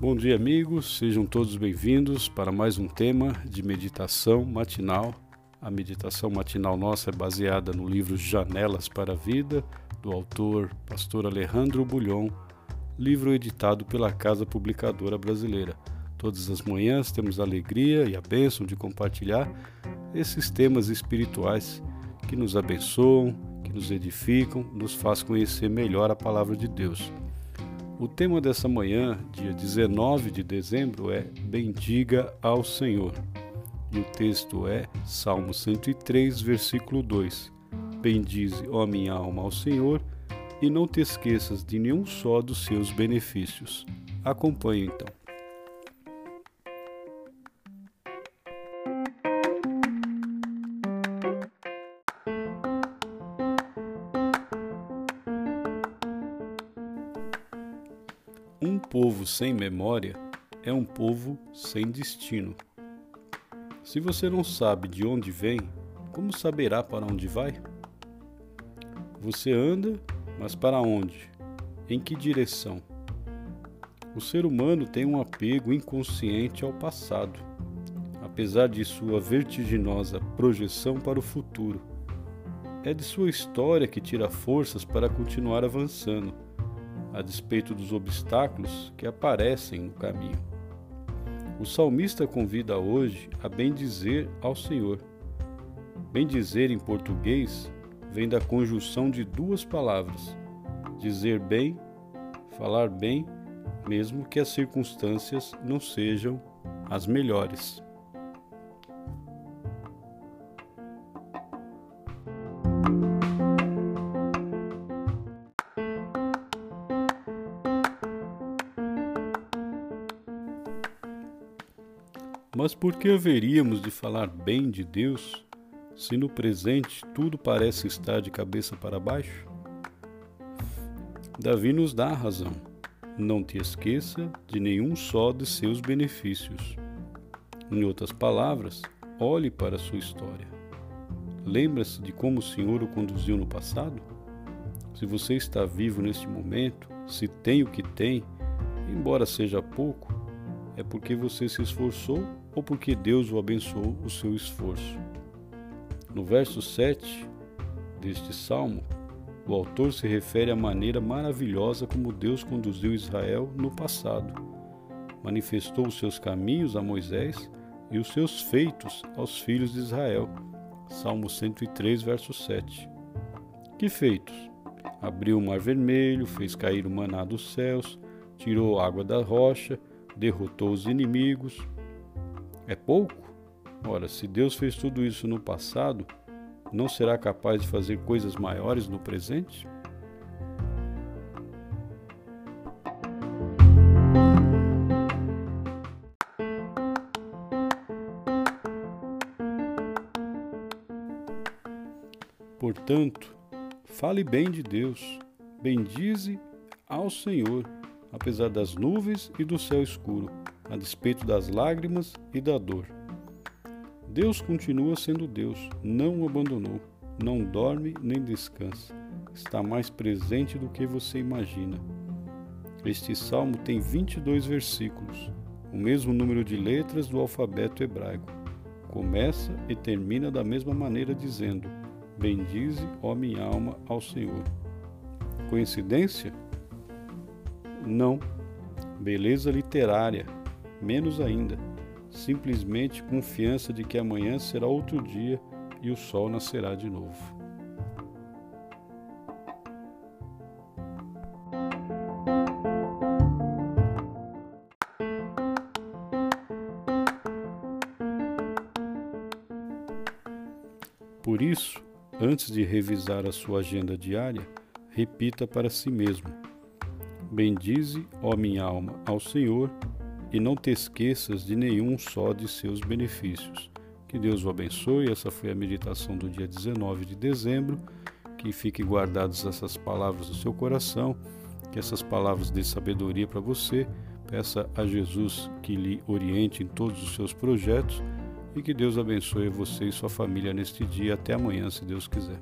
Bom dia, amigos. Sejam todos bem-vindos para mais um tema de meditação matinal. A meditação matinal nossa é baseada no livro Janelas para a Vida, do autor Pastor Alejandro Bulhon, livro editado pela Casa Publicadora Brasileira. Todas as manhãs temos a alegria e a bênção de compartilhar esses temas espirituais que nos abençoam, que nos edificam, nos faz conhecer melhor a palavra de Deus. O tema dessa manhã, dia 19 de dezembro, é Bendiga ao Senhor. E o texto é Salmo 103, versículo 2. Bendize, ó minha alma, ao Senhor, e não te esqueças de nenhum só dos seus benefícios. Acompanhe então. Povo sem memória é um povo sem destino. Se você não sabe de onde vem, como saberá para onde vai? Você anda, mas para onde? Em que direção? O ser humano tem um apego inconsciente ao passado, apesar de sua vertiginosa projeção para o futuro. É de sua história que tira forças para continuar avançando a despeito dos obstáculos que aparecem no caminho. O salmista convida hoje a bendizer ao Senhor. Bendizer em português vem da conjunção de duas palavras: dizer bem, falar bem, mesmo que as circunstâncias não sejam as melhores. Mas por que haveríamos de falar bem de Deus se no presente tudo parece estar de cabeça para baixo? Davi nos dá a razão. Não te esqueça de nenhum só de seus benefícios. Em outras palavras, olhe para a sua história. Lembra-se de como o Senhor o conduziu no passado? Se você está vivo neste momento, se tem o que tem, embora seja pouco, é porque você se esforçou ou porque Deus o abençoou o seu esforço. No verso 7 deste salmo, o autor se refere à maneira maravilhosa como Deus conduziu Israel no passado. Manifestou os seus caminhos a Moisés e os seus feitos aos filhos de Israel. Salmo 103, verso 7. Que feitos? Abriu o mar vermelho, fez cair o maná dos céus, tirou água da rocha, derrotou os inimigos, é pouco? Ora, se Deus fez tudo isso no passado, não será capaz de fazer coisas maiores no presente? Portanto, fale bem de Deus, bendize ao Senhor, apesar das nuvens e do céu escuro a despeito das lágrimas e da dor. Deus continua sendo Deus, não o abandonou, não dorme nem descansa, está mais presente do que você imagina. Este salmo tem 22 versículos, o mesmo número de letras do alfabeto hebraico. Começa e termina da mesma maneira, dizendo: Bendize, ó minha alma, ao Senhor. Coincidência? Não. Beleza literária menos ainda, simplesmente confiança de que amanhã será outro dia e o sol nascerá de novo. Por isso, antes de revisar a sua agenda diária, repita para si mesmo: Bendize, ó minha alma, ao Senhor e não te esqueças de nenhum só de seus benefícios. Que Deus o abençoe. Essa foi a meditação do dia 19 de dezembro. Que fiquem guardadas essas palavras no seu coração, que essas palavras dê sabedoria para você. Peça a Jesus que lhe oriente em todos os seus projetos e que Deus abençoe você e sua família neste dia. Até amanhã, se Deus quiser.